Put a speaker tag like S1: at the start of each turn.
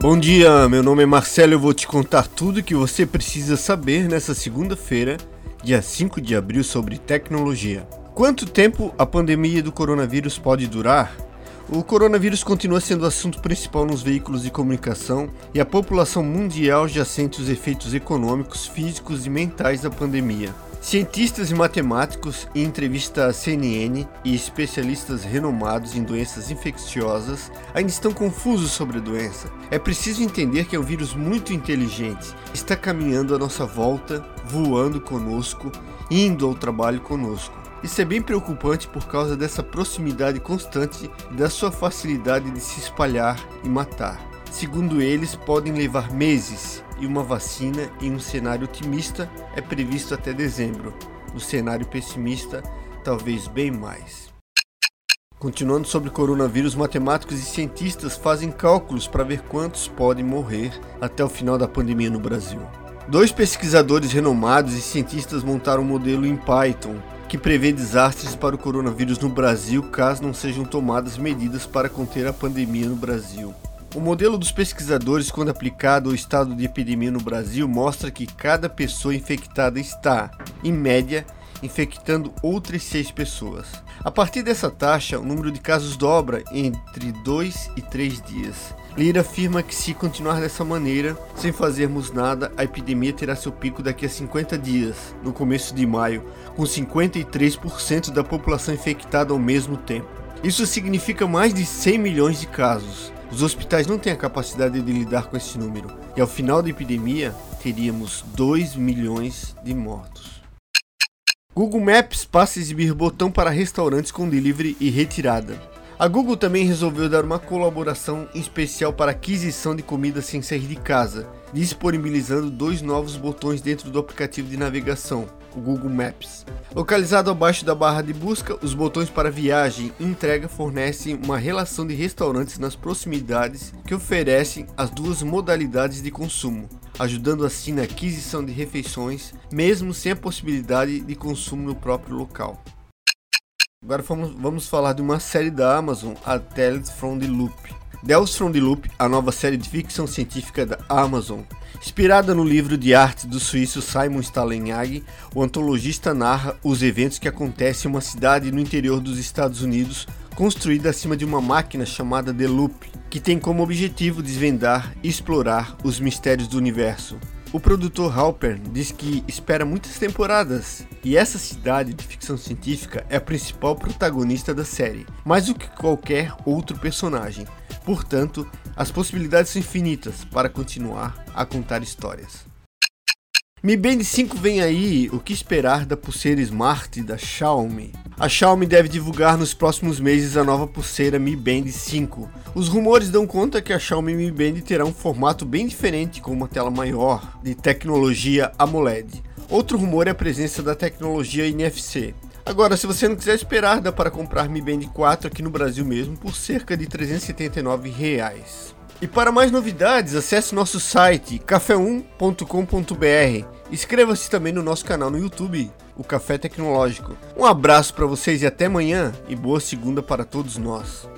S1: Bom dia, meu nome é Marcelo e eu vou te contar tudo que você precisa saber nessa segunda-feira, dia 5 de abril, sobre tecnologia. Quanto tempo a pandemia do coronavírus pode durar? O coronavírus continua sendo assunto principal nos veículos de comunicação e a população mundial já sente os efeitos econômicos, físicos e mentais da pandemia. Cientistas e matemáticos, em entrevista à CNN e especialistas renomados em doenças infecciosas, ainda estão confusos sobre a doença. É preciso entender que é um vírus muito inteligente, está caminhando à nossa volta, voando conosco, indo ao trabalho conosco. Isso é bem preocupante por causa dessa proximidade constante e da sua facilidade de se espalhar e matar. Segundo eles, podem levar meses e uma vacina em um cenário otimista é previsto até dezembro. No cenário pessimista, talvez bem mais. Continuando sobre coronavírus, matemáticos e cientistas fazem cálculos para ver quantos podem morrer até o final da pandemia no Brasil. Dois pesquisadores renomados e cientistas montaram um modelo em Python que prevê desastres para o coronavírus no Brasil caso não sejam tomadas medidas para conter a pandemia no Brasil. O modelo dos pesquisadores, quando aplicado ao estado de epidemia no Brasil, mostra que cada pessoa infectada está, em média, infectando outras seis pessoas. A partir dessa taxa, o número de casos dobra entre 2 e 3 dias. Lira afirma que se continuar dessa maneira, sem fazermos nada, a epidemia terá seu pico daqui a 50 dias, no começo de maio, com 53% da população infectada ao mesmo tempo. Isso significa mais de 100 milhões de casos. Os hospitais não têm a capacidade de lidar com esse número, e ao final da epidemia teríamos 2 milhões de mortos. Google Maps passa a exibir botão para restaurantes com delivery e retirada. A Google também resolveu dar uma colaboração especial para aquisição de comida sem sair de casa, disponibilizando dois novos botões dentro do aplicativo de navegação, o Google Maps. Localizado abaixo da barra de busca, os botões para viagem e entrega fornecem uma relação de restaurantes nas proximidades que oferecem as duas modalidades de consumo, ajudando assim na aquisição de refeições, mesmo sem a possibilidade de consumo no próprio local. Agora vamos, vamos falar de uma série da Amazon, a Tales from the Loop. Tales from the Loop, a nova série de ficção científica da Amazon. Inspirada no livro de arte do suíço Simon Stalenhag, o antologista narra os eventos que acontecem em uma cidade no interior dos Estados Unidos, construída acima de uma máquina chamada The Loop, que tem como objetivo desvendar e explorar os mistérios do universo. O produtor Halper diz que espera muitas temporadas e essa cidade de ficção científica é a principal protagonista da série, mais do que qualquer outro personagem. Portanto, as possibilidades são infinitas para continuar a contar histórias. Mi Band 5 vem aí, o que esperar da pulseira Smart da Xiaomi? A Xiaomi deve divulgar nos próximos meses a nova pulseira Mi Band 5. Os rumores dão conta que a Xiaomi Mi Band terá um formato bem diferente, com uma tela maior, de tecnologia AMOLED. Outro rumor é a presença da tecnologia NFC. Agora, se você não quiser esperar, dá para comprar Mi Band 4 aqui no Brasil mesmo por cerca de 379 reais. E para mais novidades, acesse nosso site café1.com.br. Inscreva-se também no nosso canal no YouTube, o Café Tecnológico. Um abraço para vocês e até amanhã e boa segunda para todos nós.